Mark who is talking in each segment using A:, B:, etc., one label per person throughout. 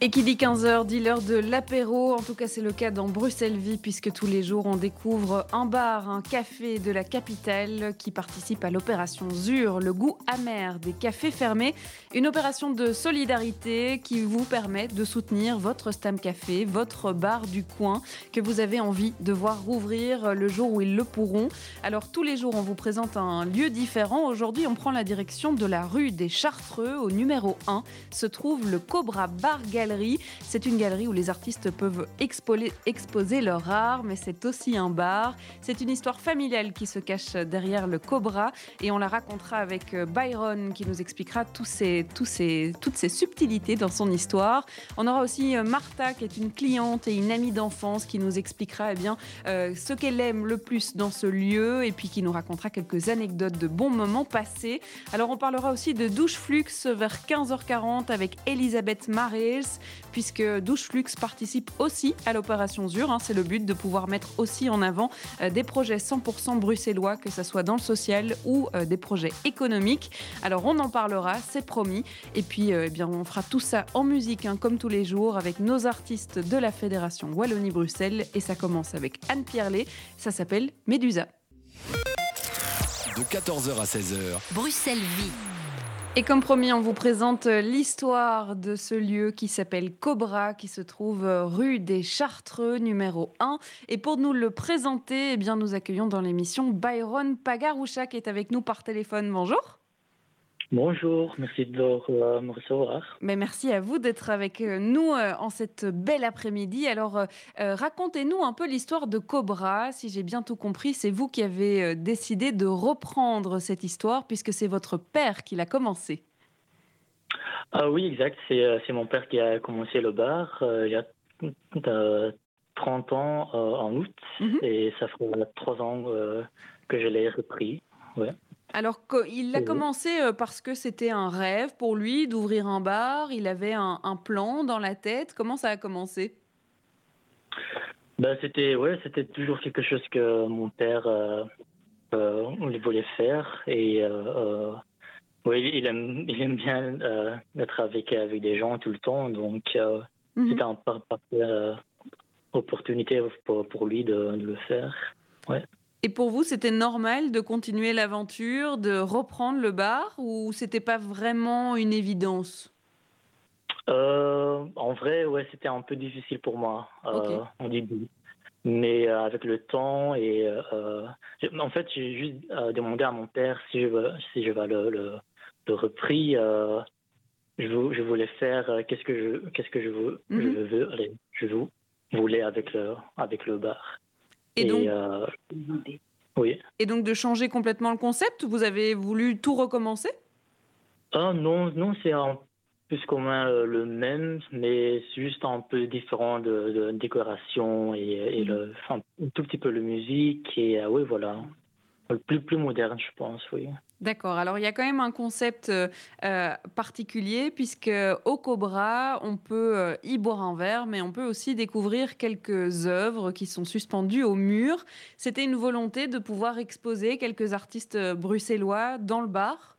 A: et qui dit 15h dit l'heure de l'apéro. En tout cas, c'est le cas dans Bruxelles Vie, puisque tous les jours, on découvre un bar, un café de la capitale qui participe à l'opération ZUR, le goût amer des cafés fermés. Une opération de solidarité qui vous permet de soutenir votre Stam Café, votre bar du coin que vous avez envie de voir rouvrir le jour où ils le pourront. Alors, tous les jours, on vous présente un lieu différent. Aujourd'hui, on prend la direction de la rue des Chartreux. Au numéro 1 se trouve le Cobra Bar Gallery c'est une galerie où les artistes peuvent exposer leur art, mais c'est aussi un bar. C'est une histoire familiale qui se cache derrière le Cobra et on la racontera avec euh, Byron qui nous expliquera tous toutes ces subtilités dans son histoire. On aura aussi euh, Martha qui est une cliente et une amie d'enfance qui nous expliquera eh bien, euh, ce qu'elle aime le plus dans ce lieu et puis qui nous racontera quelques anecdotes de bons moments passés. Alors on parlera aussi de Douche Flux vers 15h40 avec Elisabeth Puisque Douche Flux participe aussi à l'opération ZUR. Hein. C'est le but de pouvoir mettre aussi en avant euh, des projets 100% bruxellois, que ce soit dans le social ou euh, des projets économiques. Alors on en parlera, c'est promis. Et puis euh, eh bien, on fera tout ça en musique, hein, comme tous les jours, avec nos artistes de la Fédération Wallonie-Bruxelles. Et ça commence avec Anne Pierlet. Ça s'appelle Médusa.
B: De 14h à 16h.
C: Bruxelles vit.
A: Et comme promis, on vous présente l'histoire de ce lieu qui s'appelle Cobra, qui se trouve rue des Chartreux, numéro 1. Et pour nous le présenter, eh bien, nous accueillons dans l'émission Byron Pagaroucha, qui est avec nous par téléphone. Bonjour.
D: Bonjour, merci de euh, me recevoir.
A: Mais merci à vous d'être avec euh, nous euh, en cette belle après-midi. Alors, racontez-nous un peu l'histoire de Cobra. Si j'ai bien tout compris, c'est vous qui avez décidé de reprendre cette histoire puisque c'est votre père qui l'a commencé.
D: Ah oui, exact. C'est mon père qui a commencé le bar il y a 30 ans en août mhm. et ça fait trois ans que je l'ai repris. Ouais.
A: Alors il a commencé euh, parce que c'était un rêve pour lui d'ouvrir un bar, il avait un, plan dans la tête. Comment ça a commencé?
D: Ben, c'était ouais, c'était toujours quelque chose que mon père euh, euh voulait faire et euh, oui, il aime, il aime bien être avec avec des gens tout le temps, donc mhm. c'était une parfaite opportunité pour, pour lui de, de le faire. Ouais.
A: Et pour vous, c'était normal de continuer l'aventure, de reprendre le bar, ou c'était pas vraiment une évidence?
D: Euh, En vrai, ouais, c'était un peu difficile pour moi euh, au début. Mais euh, avec le temps et en fait, j'ai juste demandé à mon père si je veux, si je vais le, le, le repris. je, je, voulais faire qu'est-ce que je qu'est-ce que je veux, je mhm. veux, allez, je voulais avec le avec le bar.
A: Et, donc, euh,
D: oui.
A: Et donc de changer complètement le concept Vous avez voulu tout recommencer?
D: Ah, Non, non c'est un plus commun euh, le même, mais juste un peu différent de, décoration et, le, un tout petit peu de musique. Et euh, oui, voilà. Plus, plus moderne, je pense, oui.
A: D'accord. Alors il y a quand même un concept euh, euh, particulier puisque au Cobra, on peut euh, y boire un verre, mais on peut aussi découvrir quelques œuvres qui sont suspendues au mur. C'était une volonté de pouvoir exposer quelques artistes bruxellois dans le bar?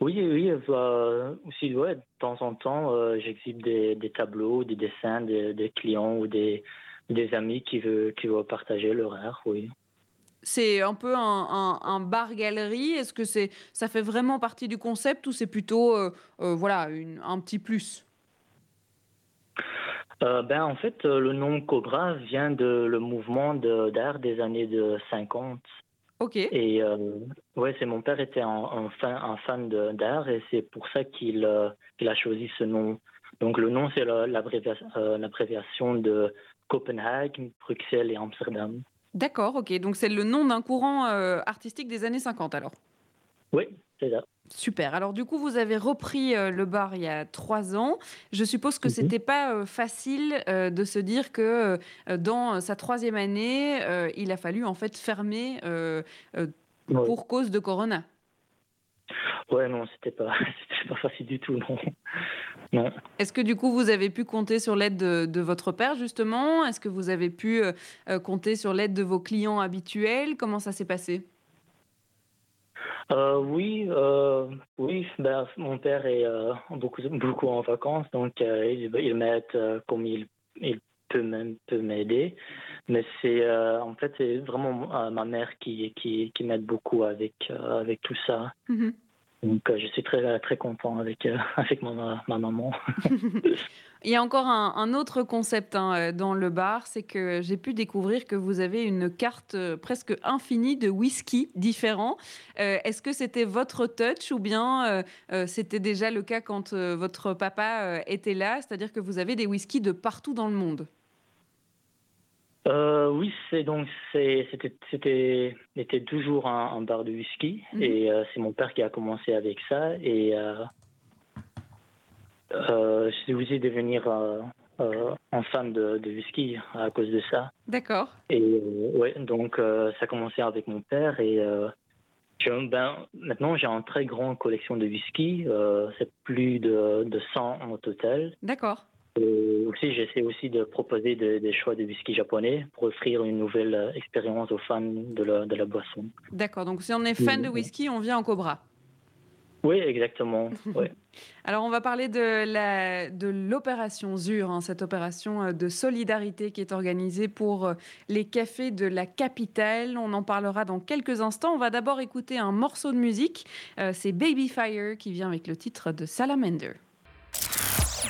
D: Oui, oui, aussi de temps en temps, j'exhibe des, tableaux, des dessins des, clients ou des, amis qui veulent, qui veulent partager leur art, oui
A: c'est un peu un, bar-galerie Est-ce que c'est, ça fait vraiment partie du concept ou c'est plutôt euh, euh, voilà, un petit plus?
D: Euh, ben, En fait, le nom Cobra vient de le mouvement d'art des années de 50.
A: Ok.
D: Et ouais, c'est mon père était un, fan, un fan d'art et c'est pour ça qu'il a choisi ce nom. Donc le nom, c'est l'abréviation de Copenhague, Bruxelles et Amsterdam.
A: D'accord, ok. Donc c'est le nom d'un courant euh, artistique des années 50 alors
D: Oui, c'est ça.
A: Super. Alors du coup, vous avez repris euh, le bar il y a trois ans. Je suppose que ce mhm. c'était pas euh, facile de se dire que dans sa troisième année, il a fallu en fait fermer pour cause de Corona.
D: Ouais, non, c'était pas, pas facile du tout, non. Non.
A: Est-ce que du coup, vous avez pu compter sur l'aide de, de votre père, justement? Est-ce que vous avez pu euh, euh, compter sur l'aide de vos clients habituels? Comment ça s'est passé?
D: Euh, oui, euh, oui. Ben, mon père est beaucoup, beaucoup en vacances, donc il, il m'aide comme il, il peut même peut m'aider. Mais c'est euh, en fait c'est vraiment euh, ma mère qui qui, qui m'aide beaucoup avec euh, avec tout ça.
A: Mhm.
D: Donc euh, je suis très très content avec euh, avec ma, ma maman.
A: Il y a encore un, un autre concept hein, euh, dans le bar, c'est que j'ai pu découvrir que vous avez une carte euh, presque infinie de whisky différents. Euh, Est-ce que c'était votre touch ou bien euh, euh, c'était déjà le cas quand euh, votre papa euh, était là, c'est-à-dire que vous avez des whiskies de partout dans le monde
D: Euh, oui, c'est donc c'était était toujours un, un bar de whisky
A: Mhm.
D: et euh, c'est mon père qui a commencé avec ça et euh, je suis aussi devenir un fan de, de whisky à cause de ça
A: D'accord.
D: et ouais donc ça a commencé avec mon père et je- ben maintenant j'ai une très grande collection de whisky c'est plus de de 100 en total
A: D'accord.
D: Et aussi, j'essaie aussi de proposer de- des choix de whisky japonais pour offrir une nouvelle euh, expérience aux fans de la, de la boisson.
A: D'accord. Donc si on est fan de whisky, on vient en Cobra.
D: Oui, exactement.
A: Alors, on va parler de l'opération ZUR, hein, cette opération euh, de solidarité qui est organisée pour euh, les cafés de la capitale. On en parlera dans quelques instants. On va d'abord écouter un morceau de musique. Euh, C'est Baby Fire qui vient avec le titre de Salamander.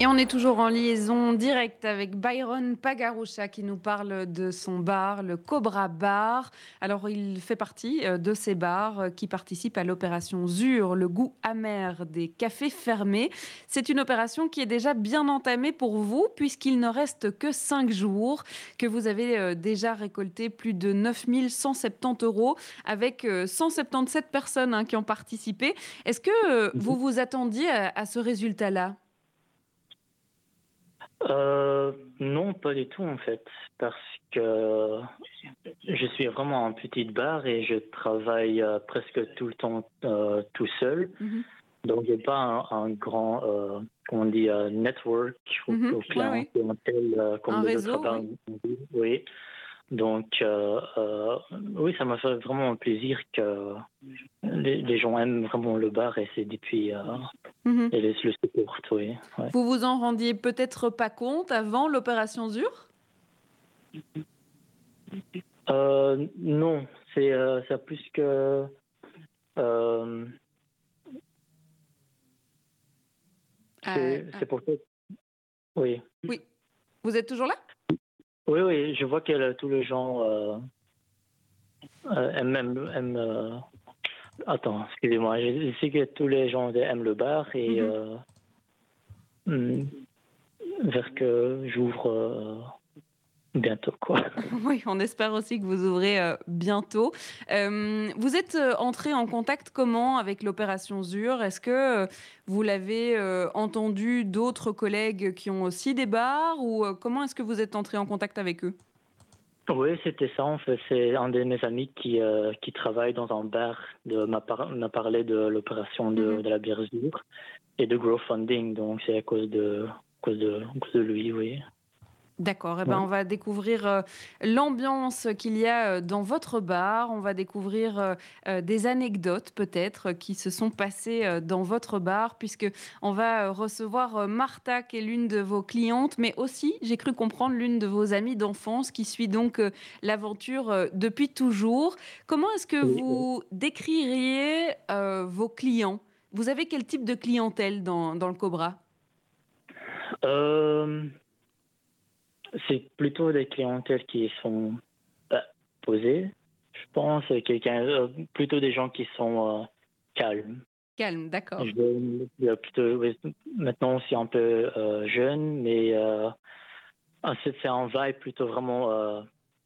A: Et on est toujours en liaison directe avec Byron Pagaroucha qui nous parle de son bar, le Cobra Bar. Alors, il fait partie euh, de ces bars euh, qui participent à l'opération ZUR, le goût amer des cafés fermés. C'est une opération qui est déjà bien entamée pour vous puisqu'il ne reste que 5 jours, que vous avez euh, déjà récolté plus de 9170 euros avec euh, 177 personnes hein, qui ont participé. Est-ce que euh, vous vous attendiez à ce résultat-là?
D: Euh, non, pas du tout en fait, parce que je suis vraiment en petite bar et je travaille euh, presque tout le temps euh, tout seul.
A: Mhm.
D: Donc, il n'y a pas un, un grand, euh, comment on dit, network au,
A: Mhm,
D: au
A: ouais,
D: client-
A: ouais.
D: clientèle, euh, comme
A: Un
D: les
A: réseau,
D: autres. Oui. Donc, euh, euh, oui, ça m'a fait vraiment plaisir que les, les gens aiment vraiment le bar et c'est depuis euh,
A: Mhm.
D: et le, le support, oui. ouais.
A: Vous vous en rendiez peut-être pas compte avant l'opération ZUR?
D: Non, c'est c'est plus que. c'est c'est pour ça. Oui.
A: Oui. Vous êtes toujours là?
D: Oui, oui, je vois que euh, tous les gens euh, euh, aiment. aiment, aiment, euh, attends, excusez-moi, je, sais que tous les gens aiment le bar et. Euh, vers que j'ouvre euh, bientôt, quoi.
A: Oui, on espère aussi que vous ouvrez euh, bientôt. Euh, vous êtes euh, entré en contact comment avec l'opération ZUR? Est-ce que vous l'avez entendu d'autres collègues qui ont aussi des bars ou comment est-ce que vous êtes entré en contact avec eux?
D: Oui, c'était ça. En fait, c'est un de mes amis qui qui travaille dans un bar de m'a par- m'a parlé de l'opération de,
A: Mhm.
D: de la bière Zur et de crowdfunding. Donc c'est à cause de à cause de, à cause de lui, oui.
A: D'accord, eh ben,
D: Ouais.
A: on va découvrir euh, l'ambiance qu'il y a euh, dans votre bar, on va découvrir euh, des anecdotes peut-être qui se sont passées euh, dans votre bar, puisque on va recevoir Martha qui est l'une de vos clientes, mais aussi, j'ai cru comprendre, l'une de vos amies d'enfance qui suit donc l'aventure depuis toujours. Comment est-ce que vous décririez vos clients? Vous avez quel type de clientèle dans, dans le Cobra?
D: Euh, c'est plutôt des clientèles qui sont bah, posées, je pense, quelqu'un euh, plutôt des gens qui sont euh, calmes.
A: Calme, d'accord.
D: Maintenant aussi un peu euh, jeune, mais c'est c'est un vibe plutôt vraiment euh,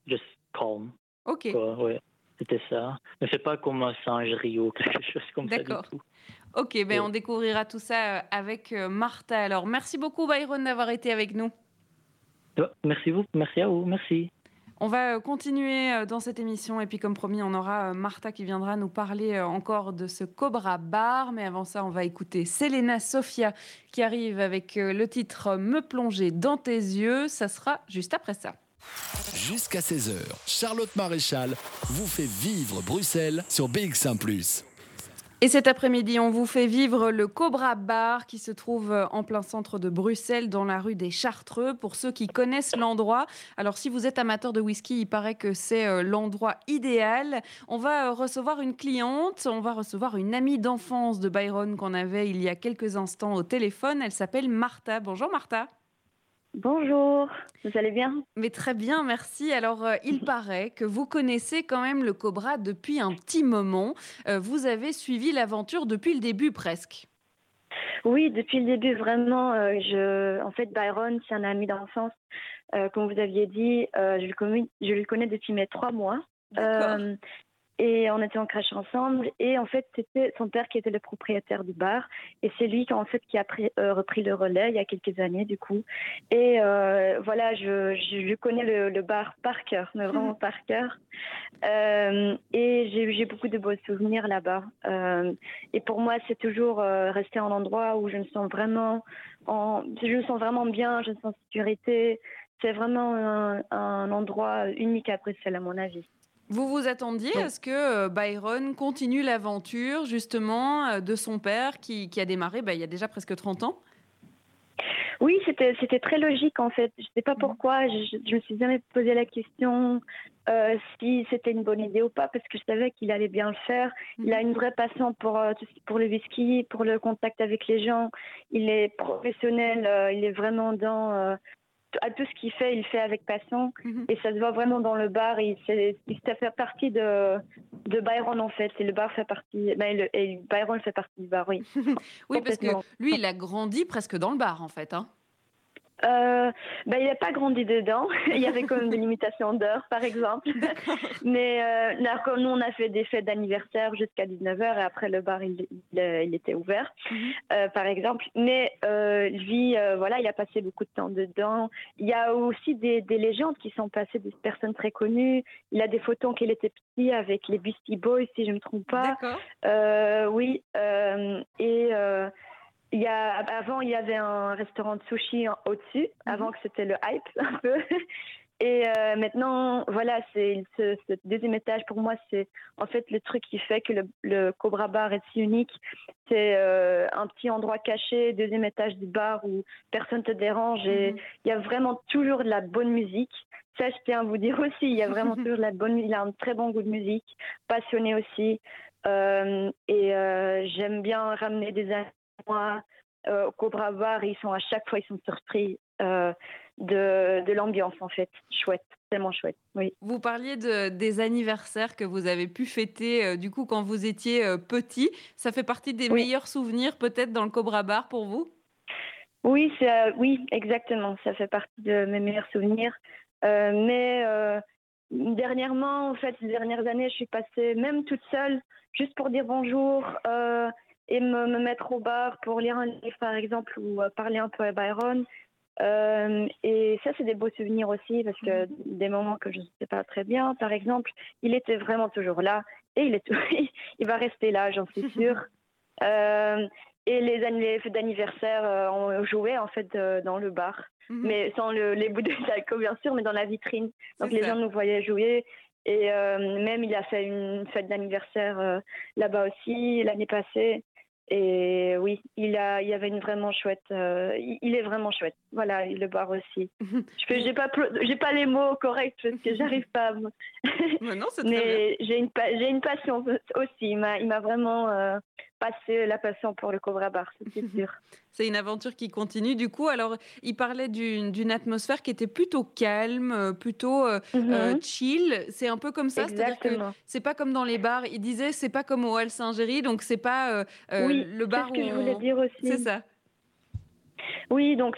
D: just calm.
A: Ok.
D: Ouais. C'était ça. Mais c'est pas comme un singerie ou quelque chose comme ça.
A: D'accord. Ok, ben
D: Ouais.
A: on découvrira tout ça avec Martha. Alors, merci beaucoup Byron d'avoir été avec nous.
D: Merci vous, merci à vous, merci.
A: On va continuer dans cette émission et puis comme promis, on aura Martha qui viendra nous parler encore de ce Cobra Bar. Mais avant ça, on va écouter Selena Sofia qui arrive avec le titre Me plonger dans tes yeux. Ça sera juste après ça.
B: Jusqu'à 16h, Charlotte Maréchal vous fait vivre Bruxelles sur BX1 ⁇
A: et cet après-midi, on vous fait vivre le Cobra Bar qui se trouve en plein centre de Bruxelles, dans la rue des Chartreux. Pour ceux qui connaissent l'endroit, alors si vous êtes amateur de whisky, il paraît que c'est euh, l'endroit idéal. On va euh, recevoir une cliente, on va recevoir une amie d'enfance de Byron qu'on avait il y a quelques instants au téléphone. Elle s'appelle Martha. Bonjour Martha.
E: Bonjour, vous allez bien?
A: Mais très bien, merci. Alors, euh, il paraît que vous connaissez quand même le Cobra depuis un petit moment. Euh, vous avez suivi l'aventure depuis le début presque.
E: Oui, depuis le début, vraiment. Euh, je... En fait, Byron, c'est un ami d'enfance. comme vous aviez dit, je, le connais, je le connais depuis mes trois mois. Et on était en crèche ensemble. Et en fait, c'était son père qui était le propriétaire du bar. Et c'est lui qui, en fait, qui a pris, euh, repris le relais il y a quelques années, du coup. Et euh, voilà, je, je, connais le, bar par cœur, mais vraiment par cœur. Euh, et j'ai beaucoup de beaux souvenirs là-bas. et pour moi, c'est toujours rester en endroit où je me sens vraiment, en, je me sens vraiment bien, je me sens en sécurité. C'est vraiment un, un endroit unique à Bruxelles, à mon avis.
A: Vous vous attendiez à ce que euh, Byron continue l'aventure justement euh, de son père qui, a démarré bah, il y a déjà presque 30 ans?
E: Oui, c'était c'était très logique en fait. Je ne sais pas mmh. pourquoi. Je, ne me suis jamais posé la question euh, si c'était une bonne idée ou pas parce que je savais qu'il allait bien le faire. Il a mmh. une vraie passion pour pour le whisky, pour le contact avec les gens. Il est professionnel. il est vraiment dans à tout ce qu'il fait, il fait avec passion. Mhm. Et ça se voit vraiment dans le bar. Il, ça fait partie de, de Byron, en fait. Et le bar fait partie. Ben, et Byron fait partie du bar, oui.
A: oui, parce que lui, il a grandi presque dans le bar, en fait. Hein.
E: Euh, ben, il n'a pas grandi dedans. il y avait quand même des limitations d'heures, par exemple. Mais euh, là, comme nous, on a fait des fêtes d'anniversaire jusqu'à 19h et après le bar, il, il, était ouvert, mhm. euh, par exemple. Mais euh, lui, euh, voilà, il a passé beaucoup de temps dedans. Il y a aussi des, des, légendes qui sont passées, des personnes très connues. Il a des photos qu'il était petit avec les Beastie Boys, si je ne me trompe pas. oui. et il y a, avant, il y avait un restaurant de sushi au-dessus, mhm. avant que c'était le hype un peu. Et euh, maintenant, voilà, c'est ce, deuxième étage pour moi, c'est en fait le truc qui fait que le, Cobra Bar est si unique. C'est euh, un petit endroit caché, deuxième étage du bar où personne te dérange et mhm. il y a vraiment toujours de la bonne musique. Ça, je tiens à vous dire aussi, il y a vraiment toujours de la bonne musique. Il a un très bon goût de musique, passionné aussi. Euh, et j'aime bien ramener des moi, euh, au Cobra Bar, ils sont à chaque fois, ils sont surpris euh, de, de l'ambiance en fait. Chouette, tellement chouette. Oui.
A: Vous parliez de, des anniversaires que vous avez pu fêter euh, du coup quand vous étiez petit. Ça fait partie des meilleurs souvenirs peut-être dans le Cobra Bar pour vous?
E: Oui, oui, exactement. Ça fait partie de mes meilleurs souvenirs. mais dernièrement, en fait, ces dernières années, je suis passée même toute seule, juste pour dire bonjour et me, me, mettre au bar pour lire un livre, par exemple, ou euh, parler un peu à Byron. Euh, et ça, c'est des beaux souvenirs aussi, parce que mhm. des moments que je ne sais pas très bien, par exemple, il était vraiment toujours là, et il, est il va rester là, j'en suis sûre. Euh, et les années d'anniversaire, on jouait en fait dans le bar, mhm. mais sans le, les bouteilles d'alcool bien sûr, mais dans la vitrine. Donc les gens nous voyaient jouer. Et même il a fait une fête d'anniversaire là-bas aussi l'année passée. Et oui, il, a, il y avait une vraiment chouette. Euh, il est vraiment chouette. Voilà, il le bar aussi. Je n'ai pas, j'ai pas les mots corrects parce que j'arrive pas.
A: Mais non, c'est
E: Mais j'ai une, j'ai une passion aussi. Il m'a vraiment euh, passé la passion pour le Cobra Bar, c'est sûr.
A: C'est une aventure qui continue. Du coup, alors, il parlait d'une atmosphère qui était plutôt calme, euh, plutôt euh, euh, mhm. chill. C'est un peu comme ça, c'est-à-dire que c'est pas comme dans les bars. Il disait, c'est pas comme au Hall Saint-Géry, donc c'est pas le bar
E: ce que je voulais dire aussi.
A: C'est ça.
E: Oui, donc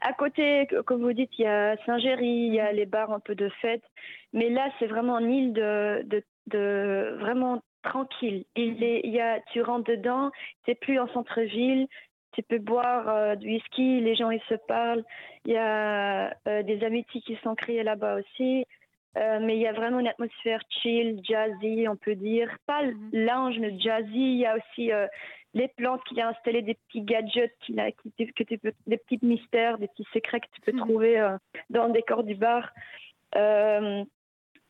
E: à côté, comme vous dites, il y a Saint-Géry, il y a les bars un peu de fête, mais là, c'est vraiment une île de, de, de vraiment tranquille. Il, est, il y a, tu rentres dedans, c'est plus en centre-ville, tu peux boire euh, du whisky, les gens ils se parlent. Il y a euh, des amitiés qui sont créées là-bas aussi. mais il y a vraiment une atmosphère chill, jazzy, on peut dire. Pas
A: Mhm.
E: lounge, mais jazzy. Il y a aussi euh, les plantes qu'il a installées, des petits gadgets, qu'il a, qui, que tu peux, des petits mystères, des petits secrets que tu peux
A: Mhm.
E: trouver euh, dans le décor du bar. Euh,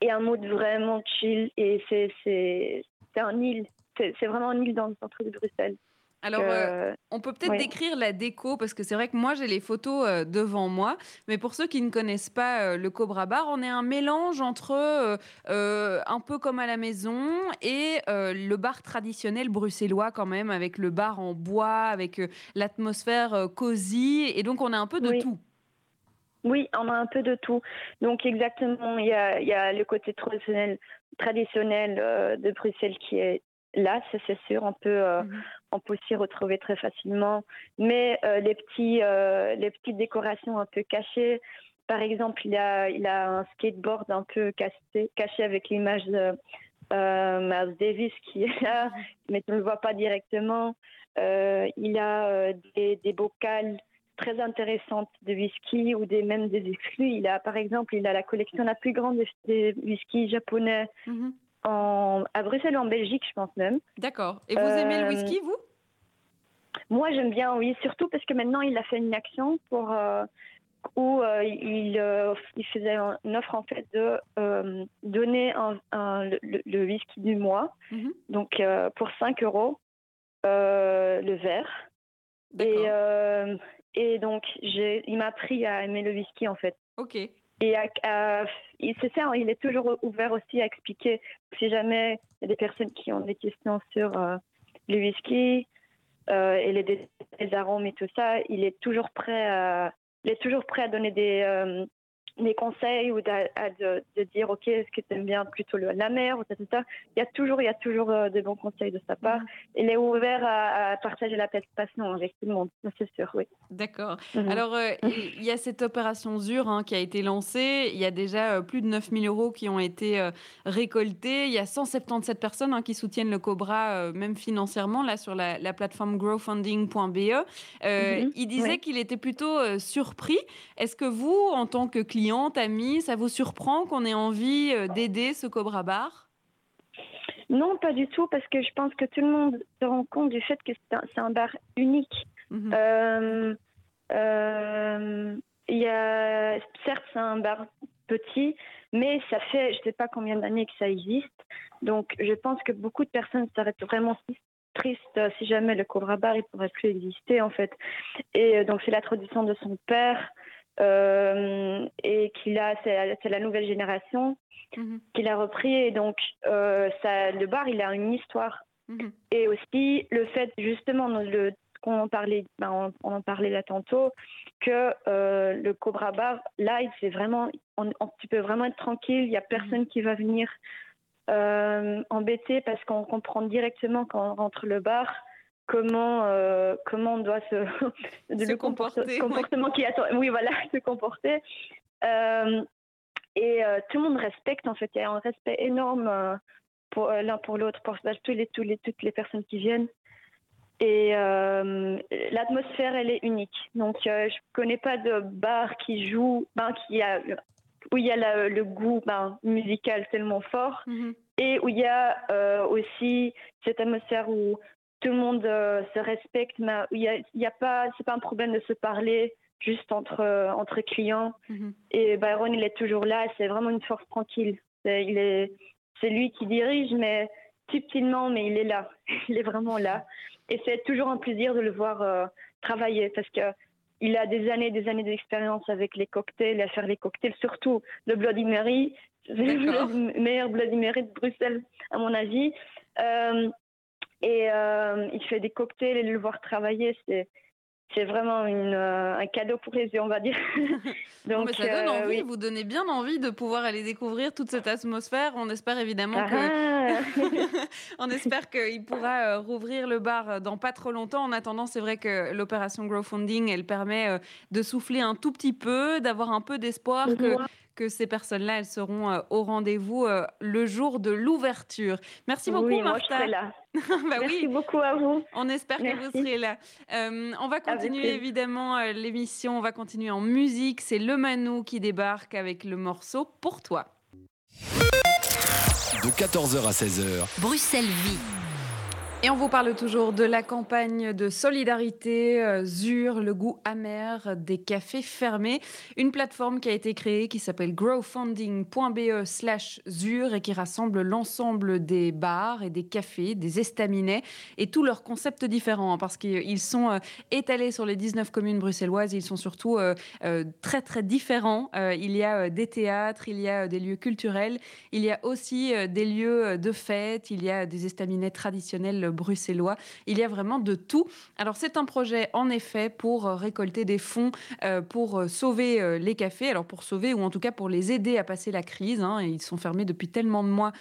E: et un mood vraiment chill. Et c'est, c'est, c'est un île. C'est, vraiment un île dans le centre de Bruxelles.
A: Alors, euh,
E: Euh,
A: on peut peut-être décrire la déco parce que c'est vrai que moi j'ai les photos euh, devant moi, mais pour ceux qui ne connaissent pas euh, le Cobra Bar, on est un mélange entre un peu comme à la maison et le bar traditionnel bruxellois quand même, avec le bar en bois, avec l'atmosphère cosy, et donc on a un peu de
E: Oui.
A: tout.
E: Oui, on a un peu de tout. Donc exactement, il y a, il y a le côté traditionnel, traditionnel euh, de Bruxelles qui est là, ça c'est sûr. On peut, euh,
A: Mhm.
E: on peut s'y retrouver très facilement. Mais euh, les petits, euh, les petites décorations un peu cachées. Par exemple, il a, il a un skateboard un peu caché, caché avec l'image de Miles Davis qui est là, mais tu ne le vois pas directement. Il a des, des bocals très intéressantes de whisky ou des, même des exclus. Il a, par exemple, il a la collection la plus grande des, whisky japonais
A: Mhm.
E: en, à Bruxelles ou en Belgique, je pense même.
A: D'accord. Et vous aimez le
E: Euh,
A: whisky, vous?
E: Moi, j'aime bien, oui, surtout parce que maintenant, il a fait une action pour euh, où euh, il, euh, il faisait un- une offre en fait de euh, donner un, un- le, whisky du mois,
A: Mhm.
E: donc euh, pour 5 euros euh, le verre.
A: D'accord.
E: Et, euh, et donc, il m'a appris à aimer le whisky en fait.
A: Ok.
E: Et c'est ça, hein, il est toujours ouvert aussi à expliquer si jamais il y a des personnes qui ont des questions sur euh, le whisky euh, et les, les arômes et tout ça, il est toujours prêt à, il est toujours prêt à donner des, euh, des conseils ou de, de dire ok est-ce que tu aimes bien plutôt le- la mer ou ça, tout ça. Il y a toujours il y a toujours euh, de bons conseils de sa part.
A: Mhm.
E: Il est ouvert à, à partager la passion avec tout le monde, c'est sûr, oui.
A: D'accord.
E: Mhm.
A: Alors, euh, il y a cette opération ZUR hein, qui a été lancée. Il y a déjà euh, plus de 9000 euros qui ont été euh, récoltés. Il y a 177 personnes hein, qui soutiennent le Cobra, même financièrement, là, sur la, la plateforme growfunding.be.
E: Mhm,
A: Il disait
E: oui.
A: qu'il était plutôt surpris. Est-ce que vous, en tant que cliente, amie, ça vous surprend qu'on ait envie euh, d'aider ce Cobra Bar?
E: Non, pas du tout, parce que je pense que tout le monde se rend compte du fait que c'est un, bar unique.
A: Mhm.
E: Euh, euh, il y a, certes, c'est un bar petit, mais ça fait je ne sais pas combien d'années que ça existe. Donc, je pense que beaucoup de personnes seraient vraiment tristes si jamais le Cobra Bar ne pourrait plus exister, en fait. Et donc, c'est la tradition de son père. Euh, et qu'il a, c'est la, nouvelle génération
A: Mhm.
E: qu'il a repris. Et donc, euh, ça, le bar, il a une histoire.
A: Mhm.
E: Et aussi le fait, justement, le, qu'on en parlait, ben, on, on en parlait là tantôt, que euh, le Cobra Bar, là, c'est vraiment, on- on- tu peux vraiment être tranquille, il n'y a personne qui va venir euh, embêter parce qu'on comprend directement quand on rentre le bar comment euh, comment on doit se,
A: Se
E: le
A: comporter, ouais.
E: comportement qui attend. Oui voilà se comporter. Euh, et euh, tout le monde respecte en fait. Il y a un respect énorme pour l'un pour l'autre pour bah, tous les, tous les toutes les personnes qui viennent. Et l'atmosphère elle est unique. Donc je connais pas de bar qui joue ben, qui a où il y a la- le goût ben, musical tellement fort
A: Mhm.
E: et où il y a aussi cette atmosphère où tout le monde euh, se respecte, mais il y a, il y a pas, c'est pas un problème de se parler juste entre euh, entre clients.
A: Mhm.
E: Et Byron, il est toujours là. C'est vraiment une force tranquille. C'est, il est, c'est lui qui dirige, mais subtilement, mais il est là. Il est vraiment là. Et c'est toujours un plaisir de le voir euh, travailler parce que il a des années, des années d'expérience avec les cocktails, à faire les cocktails, surtout le Bloody Mary. Le meilleur Bloody Mary de Bruxelles, à mon avis. Euh, et euh, il fait des cocktails et le voir travailler, c'est c'est vraiment une, euh, un cadeau pour les yeux, on va dire. Donc,
A: mais ça donne
E: euh,
A: envie,
E: oui.
A: vous donnez bien envie de pouvoir aller découvrir toute cette atmosphère. On espère évidemment que
E: Ah,
A: On espère qu'il pourra rouvrir le bar dans pas trop longtemps. En attendant, c'est vrai que l'opération Growfunding, elle permet de souffler un tout petit peu, d'avoir un peu d'espoir que. Que ces personnes-là, elles seront euh, au rendez-vous euh, le jour de l'ouverture. Merci beaucoup,
E: oui, moi je
A: Martha.
E: serai là.
A: bah
E: Merci
A: oui,
E: beaucoup à vous.
A: on espère que vous serez là. Euh, on va continuer évidemment euh, l'émission, on va continuer en musique. C'est Le Manou qui débarque avec le morceau Pour toi.
B: de 14h à 16h.
C: Bruxelles vit.
A: Et on vous parle toujours de la campagne de solidarité euh, ZUR, le goût amer des cafés fermés. Une plateforme qui a été créée qui s'appelle growfunding.be slash ZUR et qui rassemble l'ensemble des bars et des cafés, des estaminets et tous leurs concepts différents parce qu'ils sont euh, étalés sur les 19 communes bruxelloises. Ils sont surtout euh, très très différents. il y a des théâtres, il y a des lieux culturels, il y a aussi des lieux de fête, il y a des estaminets traditionnels bruxellois. Il y a vraiment de tout. Alors c'est un projet en effet pour euh, récolter des fonds euh, pour euh, sauver les cafés, alors pour sauver ou en tout cas pour les aider à passer la crise. Hein. Ils sont fermés depuis tellement de mois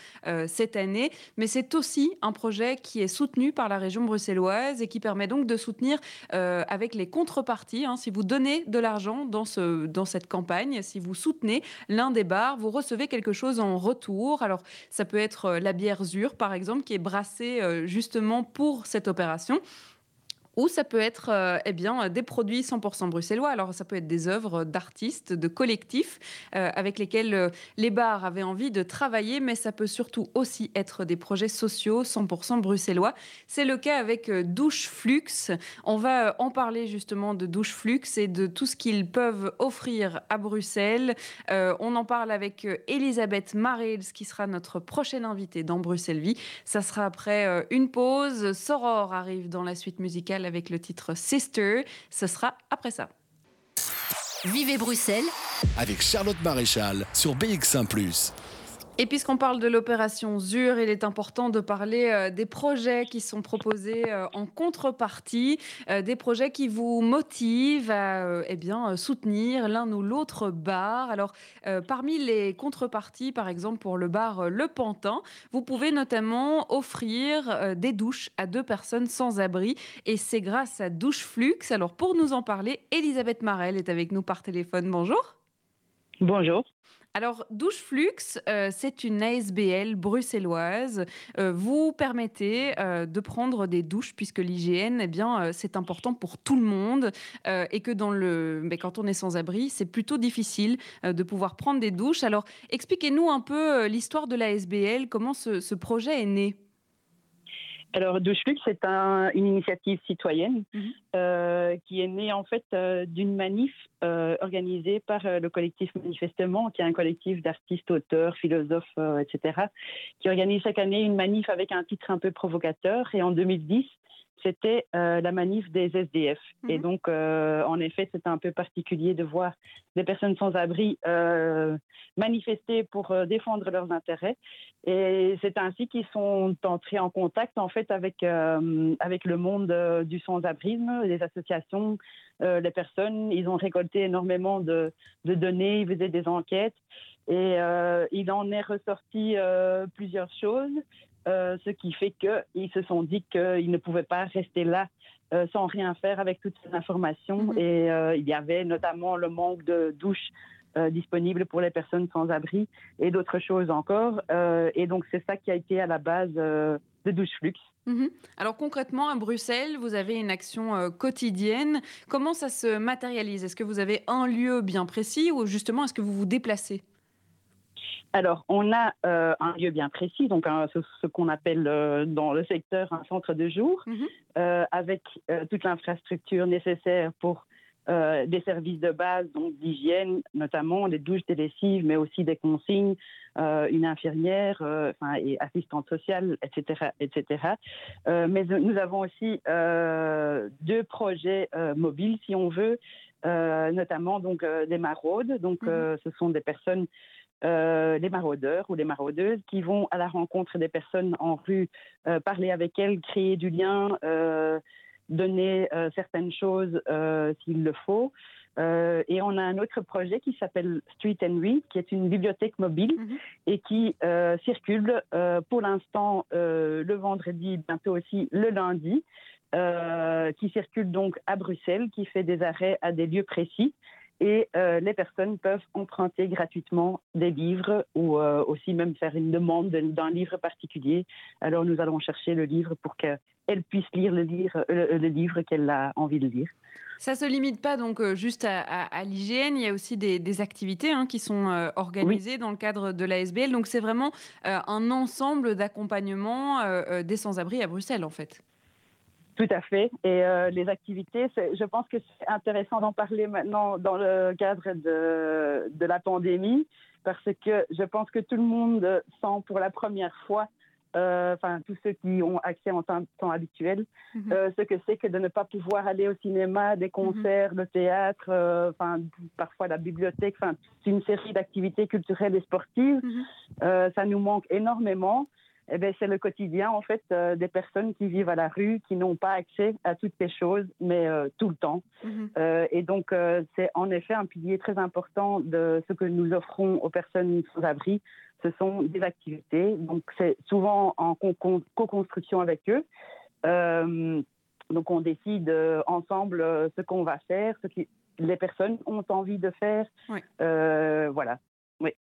A: cette année, mais c'est aussi un projet qui est soutenu par la région bruxelloise et qui permet donc de soutenir avec les contreparties. Hein. Si vous donnez de l'argent dans, ce, dans cette campagne, si vous soutenez l'un des bars, vous recevez quelque chose en retour. Alors ça peut être la bière Zur par exemple qui est brassée pour cette opération ou ça peut être euh, eh bien, des produits 100% bruxellois. Alors ça peut être des œuvres d'artistes, de collectifs euh, avec lesquels euh, les bars avaient envie de travailler, mais ça peut surtout aussi être des projets sociaux 100% bruxellois. C'est le cas avec Douche Flux. On va en parler justement de Douche Flux et de tout ce qu'ils peuvent offrir à Bruxelles. on en parle avec Elisabeth Marels qui sera notre prochaine invitée dans Bruxelles Vie. Ça sera après une pause. Soror arrive dans la suite musicale avec le titre Sister. Ce sera après ça.
C: Vivez Bruxelles
B: avec Charlotte Maréchal sur BX1 ⁇
A: et puisqu'on parle de l'opération ZUR, il est important de parler euh, des projets qui sont proposés euh, en contrepartie, euh, des projets qui vous motivent à eh bien, soutenir l'un ou l'autre bar. Alors, parmi les contreparties, par exemple pour le bar Le Pantin, vous pouvez notamment offrir des douches à deux personnes sans abri. Et c'est grâce à Douche Flux. Alors, pour nous en parler, Elisabeth Marel est avec nous par téléphone. Bonjour.
F: Bonjour.
A: Alors, Douche Flux, euh, c'est une ASBL bruxelloise. Euh, vous permettez euh, de prendre des douches puisque l'hygiène, eh bien, c'est important pour tout le monde et que dans le, mais quand on est sans abri, c'est plutôt difficile de pouvoir prendre des douches. Alors, expliquez-nous un peu l'histoire de l'ASBL, comment ce projet est né?
F: Alors, Doucheflux, c'est une initiative citoyenne mhm. euh, qui est née en fait euh, d'une manif euh, organisée par le collectif Manifestement, qui est un collectif d'artistes, auteurs, philosophes, etc., qui organise chaque année une manif avec un titre un peu provocateur. Et en 2010, c'était euh, la manif des SDF. Et mhm. donc, euh, en effet, c'était un peu particulier de voir des personnes sans abri euh, manifester pour défendre leurs intérêts. Et c'est ainsi qu'ils sont entrés en contact, en fait, avec, avec le monde du sans-abrisme, les associations, les personnes. Ils ont récolté énormément de, de données, ils faisaient des enquêtes. Et il en est ressorti plusieurs choses. Euh, ce qui fait qu'ils se sont dit qu'ils ne pouvaient pas rester là euh, sans rien faire avec toutes ces informations. Mhm. Et euh, il y avait notamment le manque de douches disponibles pour les personnes sans abri et d'autres choses encore. et donc c'est ça qui a été à la base de Douche Flux.
A: Mhm. Alors concrètement, à Bruxelles, vous avez une action quotidienne. Comment ça se matérialise? Est-ce que vous avez un lieu bien précis ou justement est-ce que vous vous déplacez?
F: Alors, on a euh, un lieu bien précis, donc ce, qu'on appelle euh, dans le secteur un centre de jour, mhm. euh, avec toute l'infrastructure nécessaire pour des services de base, donc d'hygiène, notamment des douches, des lessives, mais aussi des consignes, une infirmière, et assistante sociale, etc., etc. mais nous avons aussi deux projets mobiles, si on veut, notamment donc des maraudes. Donc, mhm. ce sont des personnes euh, les maraudeurs ou les maraudeuses qui vont à la rencontre des personnes en rue, euh, parler avec elles, créer du lien, euh, donner certaines choses s'il le faut. et on a un autre projet qui s'appelle Street and Read, qui est une bibliothèque mobile mhm. et qui circule pour l'instant le vendredi, bientôt aussi le lundi, qui circule donc à Bruxelles, qui fait des arrêts à des lieux précis et les personnes peuvent emprunter gratuitement des livres ou aussi même faire une demande d'un livre particulier. Alors nous allons chercher le livre pour qu'elle puisse lire le livre, le livre qu'elle a envie de lire.
A: Ça se limite pas donc euh, juste à, l'hygiène, il y a aussi des, activités hein, qui sont euh, organisées dans le cadre de l'ASBL. Donc c'est vraiment euh, un ensemble d'accompagnement des sans-abri à Bruxelles en fait.
F: Tout à fait. Et les activités, je pense que c'est intéressant d'en parler maintenant dans le cadre de, de, la pandémie, parce que je pense que tout le monde sent pour la première fois euh, enfin tous ceux qui ont accès en temps, habituel, mhm. euh, ce que c'est que de ne pas pouvoir aller au cinéma, des mhm. concerts, le théâtre, euh, enfin parfois la bibliothèque, enfin une série d'activités culturelles et sportives. Mhm. ça nous manque énormément. Eh ben, c'est le quotidien en fait des personnes qui vivent à la rue, qui n'ont pas accès à toutes ces choses, mais tout le temps. et donc c'est en effet un pilier très important de ce que nous offrons aux personnes sans abri ce sont des activités. Donc, c'est souvent en co-construction avec eux. Euh, donc, on décide euh, ensemble euh, ce qu'on va faire, ce que les personnes ont envie de faire. voilà. Oui.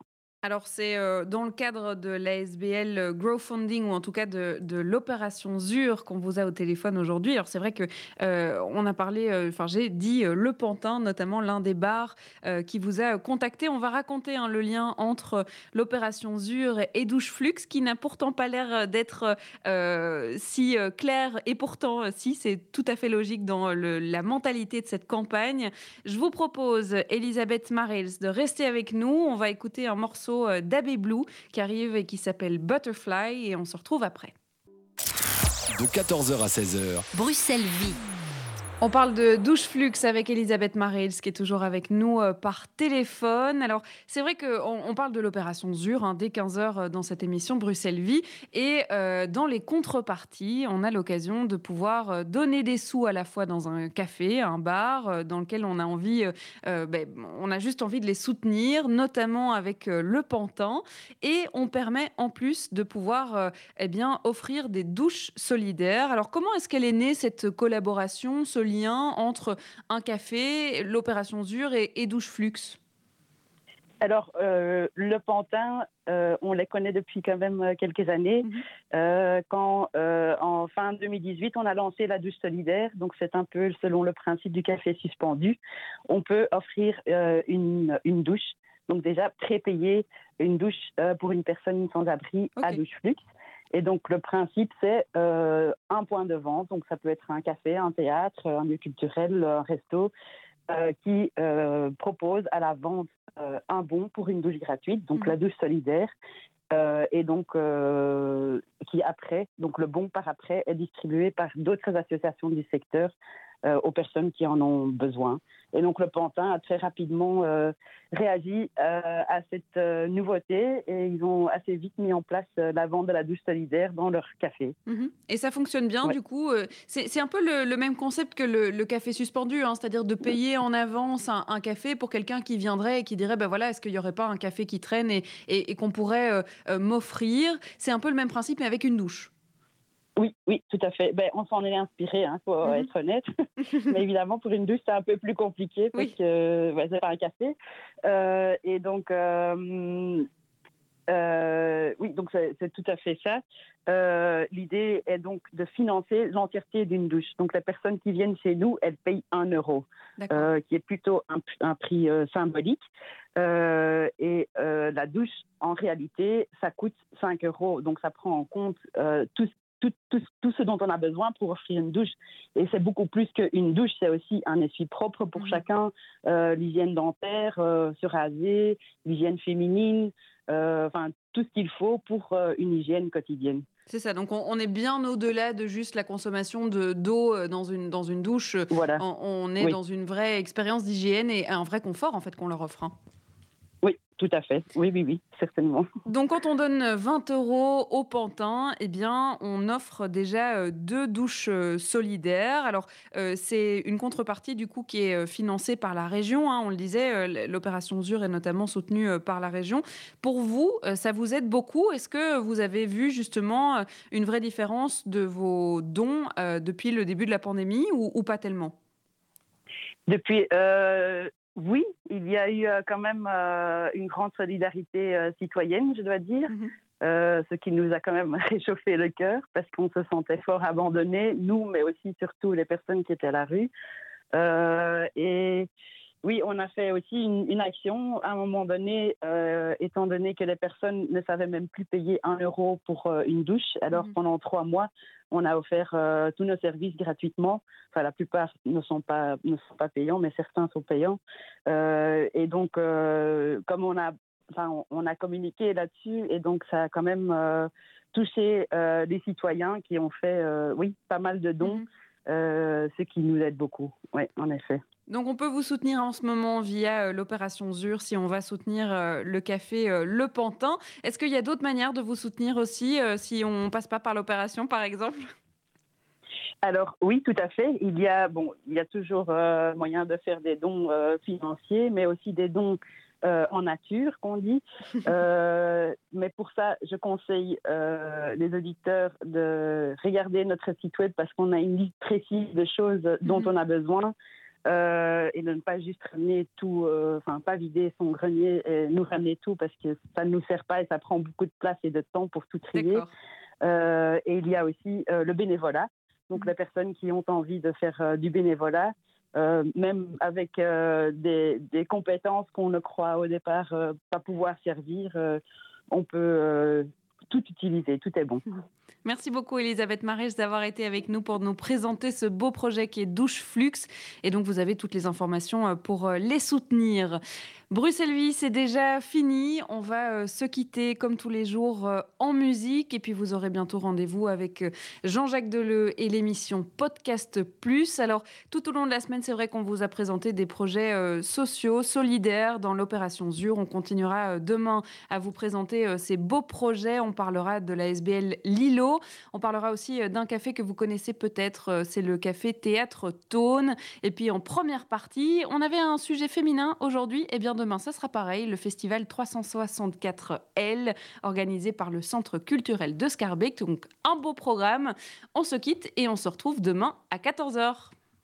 A: Alors, c'est euh, dans le cadre de l'ASBL euh, Grow Funding, ou en tout cas de, l'opération ZUR qu'on vous a au téléphone aujourd'hui. Alors, c'est vrai que euh, on a parlé, enfin, j'ai dit Le Pantin, notamment l'un des bars qui vous a contacté. On va raconter hein, le lien entre l'opération ZUR et Douche Flux, qui n'a pourtant pas l'air d'être si clair, et pourtant, si, c'est tout à fait logique dans la mentalité de cette campagne. Je vous propose, Elisabeth Marels, de rester avec nous. On va écouter un morceau euh, d'Abbey Blue qui arrive et qui s'appelle Butterfly et on se retrouve après.
B: De 14h à 16h.
C: Bruxelles vit.
A: On parle de douche flux avec Elisabeth Marils qui est toujours avec nous euh, par téléphone. Alors, c'est vrai qu'on on parle de l'opération ZUR hein, dès 15h euh, dans cette émission Bruxelles Vie. Et euh, dans les contreparties, on a l'occasion de pouvoir donner des sous à la fois dans un café, un bar, dans lequel on a envie, ben, on a juste envie de les soutenir, notamment avec le Pantin. Et on permet en plus de pouvoir eh bien, offrir des douches solidaires. Alors, comment est-ce qu'elle est née cette collaboration, ce lien entre un café, l'opération ZUR et, Douche Flux
F: alors, euh, le Pantin, euh, on les connaît depuis quand même euh, quelques années. Mhm. quand, en fin 2018, on a lancé la douche solidaire, donc c'est un peu selon le principe du café suspendu. On peut offrir une, douche, donc déjà prépayée, une douche pour une personne sans abri à douche flux. Et donc le principe, c'est euh, un point de vente. Donc ça peut être un café, un théâtre, un lieu culturel, un resto, euh, qui euh, propose à la vente un bon pour une douche gratuite, donc mmh. la douche solidaire. et donc qui après, donc le bon par après est distribué par d'autres associations du secteur aux personnes qui en ont besoin. Et donc le Pantin a très rapidement euh, réagi euh, à cette euh, nouveauté et ils ont assez vite mis en place la vente de la douche solidaire dans leur café.
A: Mhm. Et ça fonctionne bien du coup. c'est un peu le, même concept que le, café suspendu, hein, c'est-à-dire de payer en avance un, café pour quelqu'un qui viendrait et qui dirait ben voilà, est-ce qu'il n'y aurait pas un café qui traîne et, et qu'on pourrait m'offrir? C'est un peu le même principe mais avec une douche.
F: Oui, oui, tout à fait. Ben, on s'en est inspiré, il hein, faut mhm. être honnête. Mais évidemment, pour une douche, c'est un peu plus compliqué parce que c'est pas un café. Euh, et donc, euh, euh, oui, donc c'est tout à fait ça. L'idée est donc de financer l'entièreté d'une douche. Donc, les personnes qui viennent chez nous, elles payent un euro, qui est plutôt un, un prix symbolique. et la douche, en réalité, ça coûte 5 euros. Donc, ça prend en compte tout ce tout, tout, ce dont on a besoin pour offrir une douche. Et c'est beaucoup plus qu'une douche, c'est aussi un essuie propre pour mmh. chacun, euh, l'hygiène dentaire, euh, se raser, l'hygiène féminine, euh, enfin tout ce qu'il faut pour une hygiène quotidienne.
A: C'est ça, donc on, est bien au-delà de juste la consommation d'eau dans une, dans une douche. Voilà. On, est dans une vraie expérience d'hygiène et un vrai confort en fait qu'on leur offre. Hein.
F: Tout à fait, oui, oui, oui, certainement.
A: Donc quand on donne 20 euros au Pantin, eh bien, on offre déjà euh, deux douches euh, solidaires. Alors euh, c'est une contrepartie du coup qui est financée par la région. Hein. on le disait, l'opération ZUR est notamment soutenue par la région. Pour vous, ça vous aide beaucoup? Est-ce que vous avez vu justement une vraie différence de vos dons depuis le début de la pandémie ou, pas tellement?
F: Depuis oui, il y a eu quand même une grande solidarité citoyenne, je dois dire. Mmh ce qui nous a quand même réchauffé le cœur parce qu'on se sentait fort abandonnés, nous, mais aussi surtout les personnes qui étaient à la rue. et oui, on a fait aussi une, action à un moment donné, euh, étant donné que les personnes ne savaient même plus payer un euro pour euh, une douche. Alors mhm. pendant trois mois, on a offert euh, tous nos services gratuitement. Enfin, la plupart ne sont pas ne sont pas payants, mais certains sont payants. et donc, comme on a enfin, on a communiqué là-dessus, et donc ça a quand même touché les citoyens qui ont fait, oui, pas mal de dons. Mhm. ce qui nous aide beaucoup, oui, en effet.
A: Donc on peut vous soutenir en ce moment via euh, l'opération ZUR si on va soutenir euh, le café euh, Le Pantin. Est-ce qu'il y a d'autres manières de vous soutenir aussi si on passe pas par l'opération par exemple?
F: Alors oui, tout à fait. Il y a bon, il y a toujours moyen de faire des dons financiers, mais aussi des dons en nature, qu'on dit. mais pour ça, je conseille les auditeurs de regarder notre site web parce qu'on a une liste précise de choses dont mhm. on a besoin. Euh, et de ne pas juste ramener tout, euh, enfin pas vider son grenier et nous ramener tout parce que ça ne nous sert pas et ça prend beaucoup de place et de temps pour tout trier. Euh, et il y a aussi le bénévolat, donc mhm. les personnes qui ont envie de faire du bénévolat, même avec des, des, compétences qu'on ne croit au départ pas pouvoir servir, on peut tout utiliser, tout est bon.
A: Merci beaucoup Elisabeth Marèche d'avoir été avec nous pour nous présenter ce beau projet qui est Douche Flux. Et donc vous avez toutes les informations euh, pour euh, les soutenir. Bruxelles Vie, c'est déjà fini. On va euh, se quitter comme tous les jours euh, en musique. Et puis vous aurez bientôt rendez-vous avec euh, Jean-Jacques Deleu et l'émission Podcast Plus. Alors tout au long de la semaine, c'est vrai qu'on vous a présenté des projets sociaux, solidaires dans l'opération ZUR. On continuera demain à vous présenter ces beaux projets. On parlera de la SBL Lilo. On parlera aussi d'un café que vous connaissez peut-être. C'est le café Théâtre Tone. Et puis en première partie, on avait un sujet féminin aujourd'hui. Eh bien demain, ça sera pareil, le festival 364L, organisé par le Centre culturel de Scarbeck. Donc, un beau programme. On se quitte et on se retrouve demain à 14h.